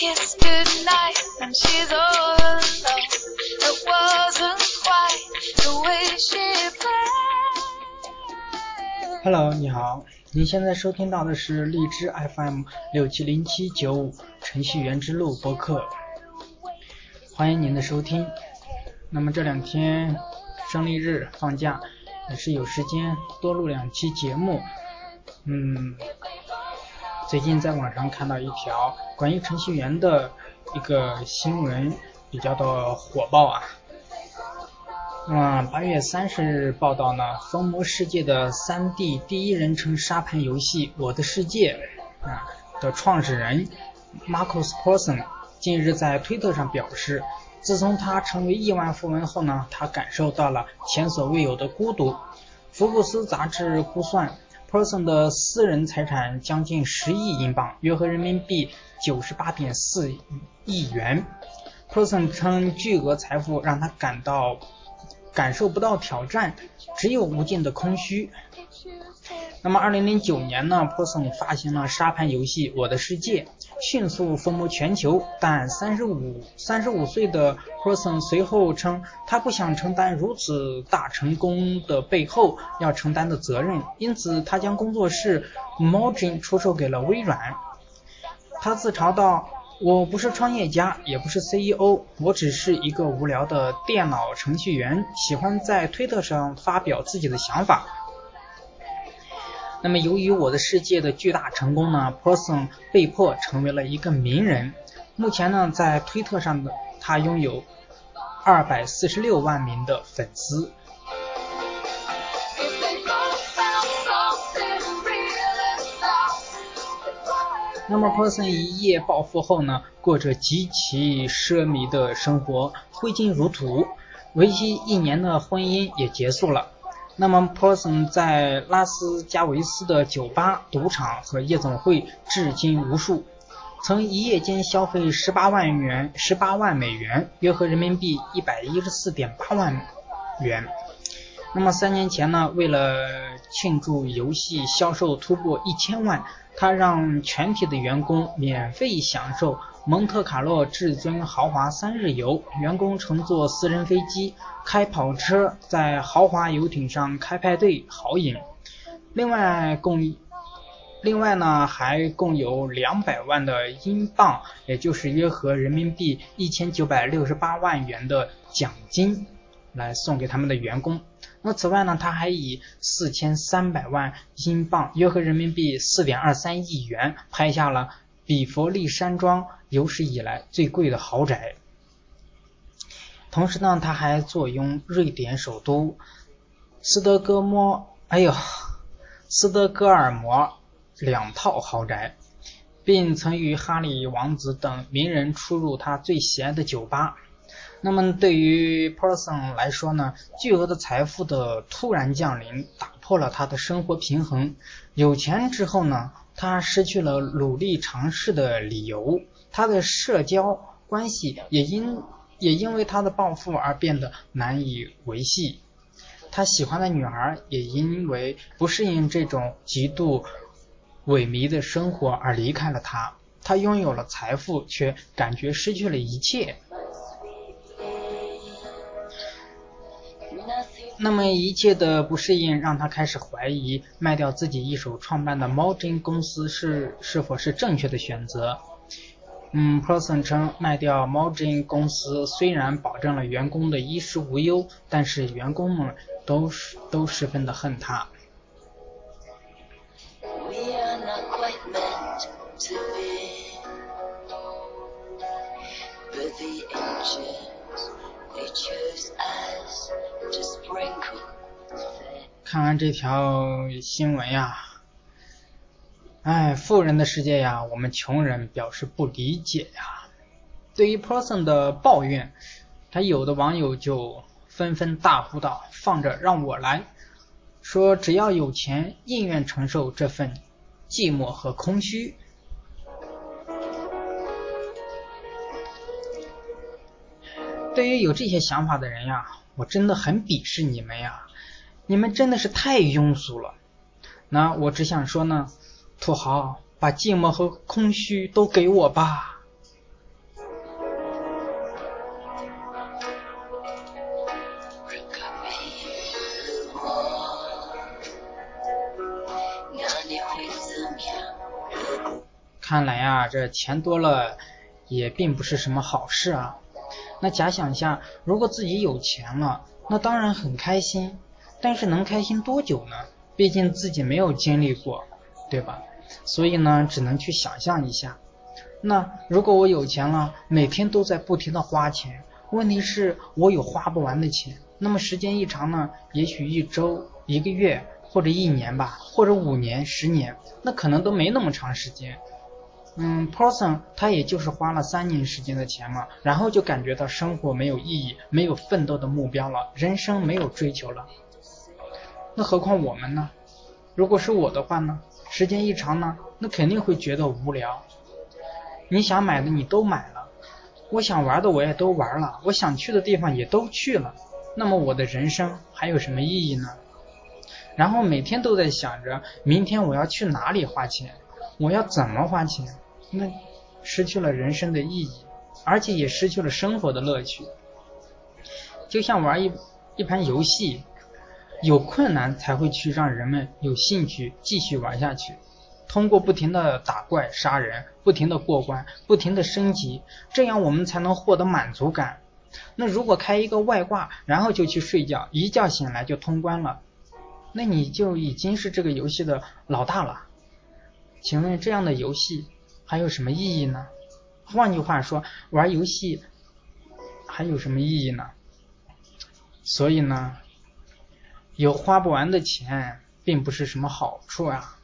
was good night and she's all alone. It wasn't quite the way she planned. Hello，你好，您现在收听到的是荔枝 FM 六七零七九五程序员之路播客，欢迎您的收听。那么这两天胜利日放假，也是有时间多录两期节目。嗯，最近在网上看到一条关于程序员的一个新闻，比较的火爆啊。那么八月三十日报道呢，疯魔世界的 3D 第一人称沙盘游戏《我的世界》啊的创始人 Marcus p e r s o n 近日在推特上表示，自从他成为亿万富翁后呢，他感受到了前所未有的孤独。福布斯杂志估算 Person 的私人财产将近十亿英镑，约合人民币九十八点四亿元。Persson 称，巨额财富让他感到感受不到挑战，只有无尽的空虚。那么，二零零九年呢，Person 发行了沙盘游戏《我的世界》，迅速风靡全球。但三十五三十五岁的 Person 随后称，他不想承担如此大成功的背后要承担的责任，因此他将工作室 Mojang 出售给了微软。他自嘲道。我不是创业家，也不是 CEO，我只是一个无聊的电脑程序员，喜欢在推特上发表自己的想法。那么，由于我的世界的巨大成功呢，Person 被迫成为了一个名人。目前呢，在推特上的他拥有二百四十六万名的粉丝。那么，Person 一夜暴富后呢，过着极其奢靡的生活，挥金如土，为期一年的婚姻也结束了。那么，Person 在拉斯加维斯的酒吧、赌场和夜总会至今无数，曾一夜间消费十八万元、十八万美元，约合人民币一百一十四点八万元。那么三年前呢，为了庆祝游戏销售突破一千万，他让全体的员工免费享受蒙特卡洛至尊豪华三日游，员工乘坐私人飞机、开跑车，在豪华游艇上开派对、豪饮。另外共另外呢，还共有两百万的英镑，也就是约合人民币一千九百六十八万元的奖金，来送给他们的员工。那此外呢，他还以四千三百万英镑，约合人民币四点二三亿元，拍下了比佛利山庄有史以来最贵的豪宅。同时呢，他还坐拥瑞典首都斯德哥摩，哎呦，斯德哥尔摩两套豪宅，并曾与哈里王子等名人出入他最喜爱的酒吧。那么对于 Person 来说呢，巨额的财富的突然降临，打破了他的生活平衡。有钱之后呢，他失去了努力尝试的理由，他的社交关系也因也因为他的暴富而变得难以维系。他喜欢的女孩也因为不适应这种极度萎靡的生活而离开了他。他拥有了财富，却感觉失去了一切。那么一切的不适应让他开始怀疑卖掉自己一手创办的猫精公司是是否是正确的选择。嗯，Person 称卖掉猫精公司虽然保证了员工的衣食无忧，但是员工们都是都十分的恨他。We are not 看完这条新闻呀，哎，富人的世界呀，我们穷人表示不理解呀。对于 Person 的抱怨，他有的网友就纷纷大呼道：“放着让我来！”说只要有钱，宁愿承受这份寂寞和空虚。对于有这些想法的人呀我真的很鄙视你们呀。你们真的是太庸俗了。那我只想说呢土豪把寂寞和空虚都给我吧。看来呀这钱多了也并不是什么好事啊。那假想一下，如果自己有钱了，那当然很开心，但是能开心多久呢？毕竟自己没有经历过，对吧？所以呢，只能去想象一下。那如果我有钱了，每天都在不停的花钱，问题是我有花不完的钱。那么时间一长呢，也许一周、一个月或者一年吧，或者五年、十年，那可能都没那么长时间。嗯，person 他也就是花了三年时间的钱嘛，然后就感觉到生活没有意义，没有奋斗的目标了，人生没有追求了。那何况我们呢？如果是我的话呢？时间一长呢，那肯定会觉得无聊。你想买的你都买了，我想玩的我也都玩了，我想去的地方也都去了，那么我的人生还有什么意义呢？然后每天都在想着明天我要去哪里花钱，我要怎么花钱，那失去了人生的意义，而且也失去了生活的乐趣。就像玩一一盘游戏，有困难才会去让人们有兴趣继续玩下去。通过不停的打怪杀人，不停的过关，不停的升级，这样我们才能获得满足感。那如果开一个外挂，然后就去睡觉，一觉醒来就通关了，那你就已经是这个游戏的老大了。请问这样的游戏还有什么意义呢？换句话说，玩游戏还有什么意义呢？所以呢，有花不完的钱，并不是什么好处啊。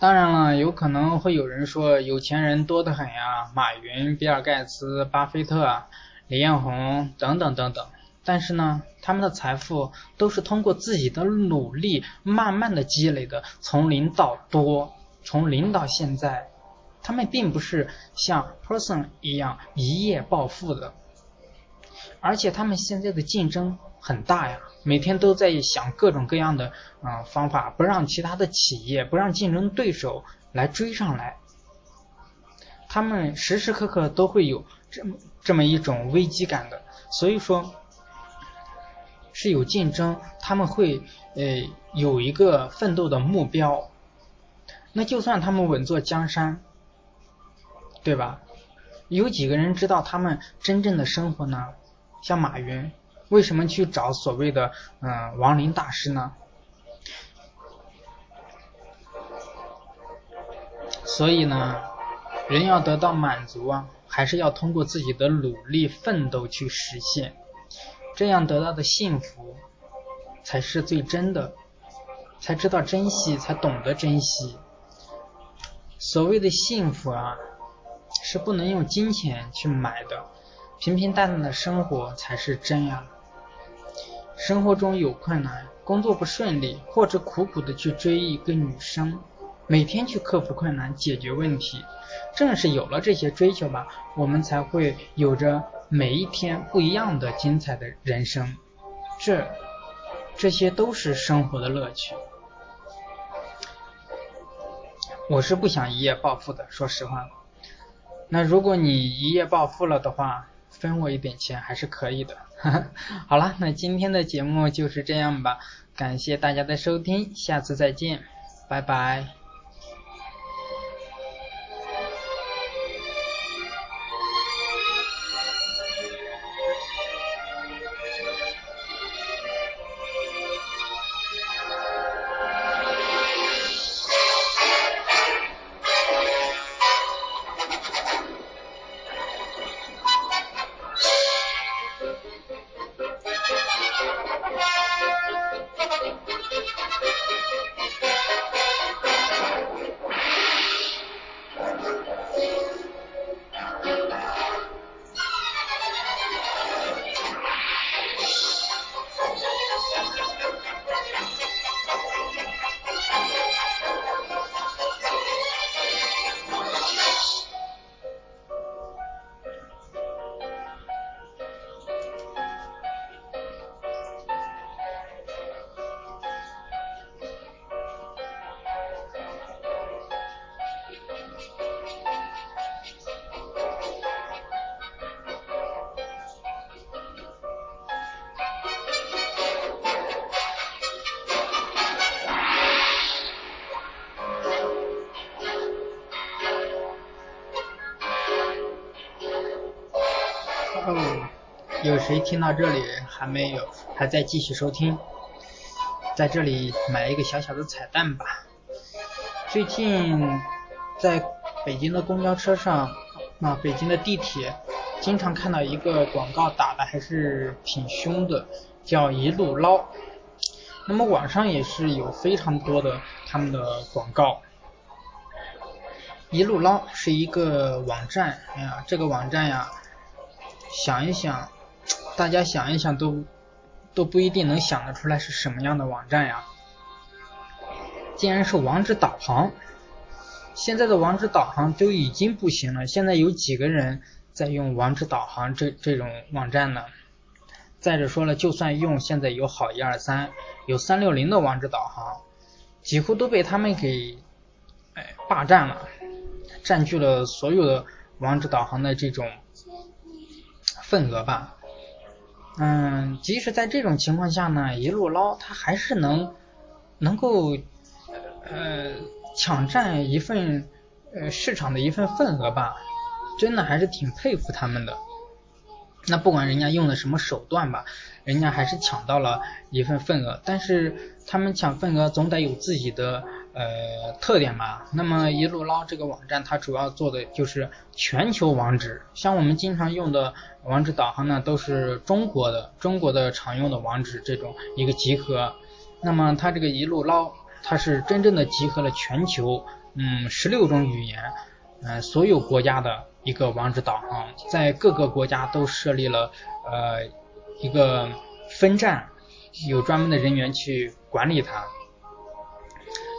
当然了，有可能会有人说有钱人多得很呀，马云、比尔盖茨、巴菲特、李彦宏等等等等。但是呢，他们的财富都是通过自己的努力慢慢的积累的，从零到多，从零到现在，他们并不是像 person 一样一夜暴富的，而且他们现在的竞争。很大呀，每天都在想各种各样的嗯方法，不让其他的企业，不让竞争对手来追上来。他们时时刻刻都会有这么这么一种危机感的，所以说是有竞争，他们会呃有一个奋斗的目标。那就算他们稳坐江山，对吧？有几个人知道他们真正的生活呢？像马云。为什么去找所谓的嗯亡灵大师呢？所以呢，人要得到满足啊，还是要通过自己的努力奋斗去实现，这样得到的幸福才是最真的，才知道珍惜，才懂得珍惜。所谓的幸福啊，是不能用金钱去买的，平平淡淡的生活才是真呀。生活中有困难，工作不顺利，或者苦苦的去追一个女生，每天去克服困难，解决问题。正是有了这些追求吧，我们才会有着每一天不一样的精彩的人生。这，这些都是生活的乐趣。我是不想一夜暴富的，说实话。那如果你一夜暴富了的话，分我一点钱还是可以的。好了，那今天的节目就是这样吧，感谢大家的收听，下次再见，拜拜。有谁听到这里还没有，还在继续收听？在这里买一个小小的彩蛋吧。最近在北京的公交车上，啊，北京的地铁，经常看到一个广告打的还是挺凶的，叫一路捞。那么网上也是有非常多的他们的广告。一路捞是一个网站，哎呀，这个网站呀，想一想，大家想一想都都不一定能想得出来是什么样的网站呀。竟然是网址导航，现在的网址导航都已经不行了。现在有几个人在用网址导航这这种网站呢？再者说了，就算用，现在有好一二三，有三六零的网址导航，几乎都被他们给哎霸占了。占据了所有的网址导航的这种份额吧，嗯，即使在这种情况下呢，一路捞他还是能能够呃抢占一份呃市场的一份份额吧，真的还是挺佩服他们的。那不管人家用的什么手段吧，人家还是抢到了一份份额，但是他们抢份额总得有自己的。呃，特点吧，那么一路捞这个网站，它主要做的就是全球网址，像我们经常用的网址导航呢，都是中国的，中国的常用的网址这种一个集合。那么它这个一路捞，它是真正的集合了全球，嗯，十六种语言，嗯，所有国家的一个网址导航，在各个国家都设立了呃一个分站，有专门的人员去管理它。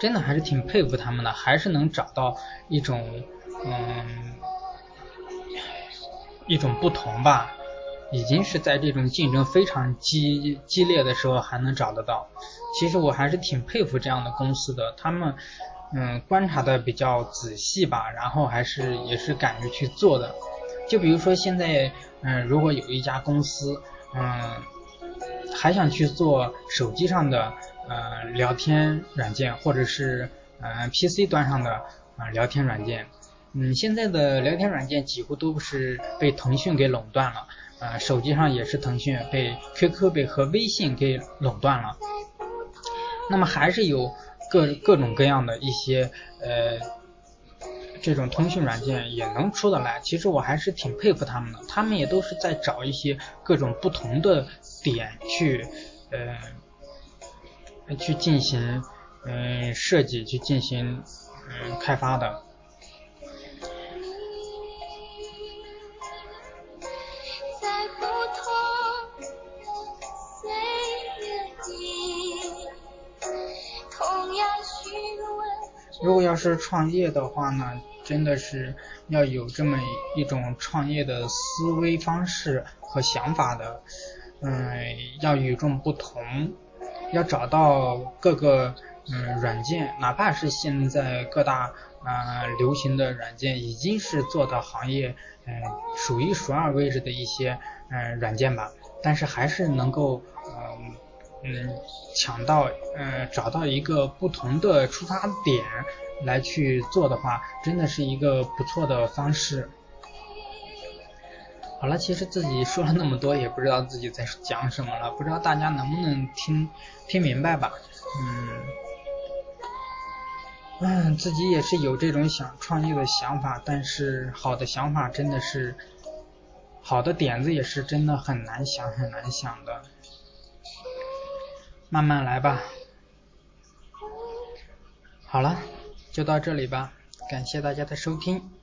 真的还是挺佩服他们的，还是能找到一种嗯一种不同吧。已经是在这种竞争非常激激烈的时候还能找得到。其实我还是挺佩服这样的公司的，他们嗯观察的比较仔细吧，然后还是也是敢于去做的。就比如说现在嗯如果有一家公司嗯还想去做手机上的。呃，聊天软件或者是呃 PC 端上的啊聊天软件，嗯，现在的聊天软件几乎都是被腾讯给垄断了，呃，手机上也是腾讯被 QQ 被和微信给垄断了。那么还是有各各种各样的一些呃这种通讯软件也能出得来，其实我还是挺佩服他们的，他们也都是在找一些各种不同的点去呃。去进行嗯设计，去进行嗯开发的。如果要是创业的话呢，真的是要有这么一种创业的思维方式和想法的，嗯，要与众不同。要找到各个嗯软件，哪怕是现在各大啊流行的软件，已经是做到行业嗯数一数二位置的一些嗯软件吧，但是还是能够嗯嗯抢到嗯找到一个不同的出发点来去做的话，真的是一个不错的方式。好了，其实自己说了那么多，也不知道自己在讲什么了，不知道大家能不能听听明白吧？嗯，嗯，自己也是有这种想创业的想法，但是好的想法真的是，好的点子也是真的很难想很难想的，慢慢来吧。好了，就到这里吧，感谢大家的收听。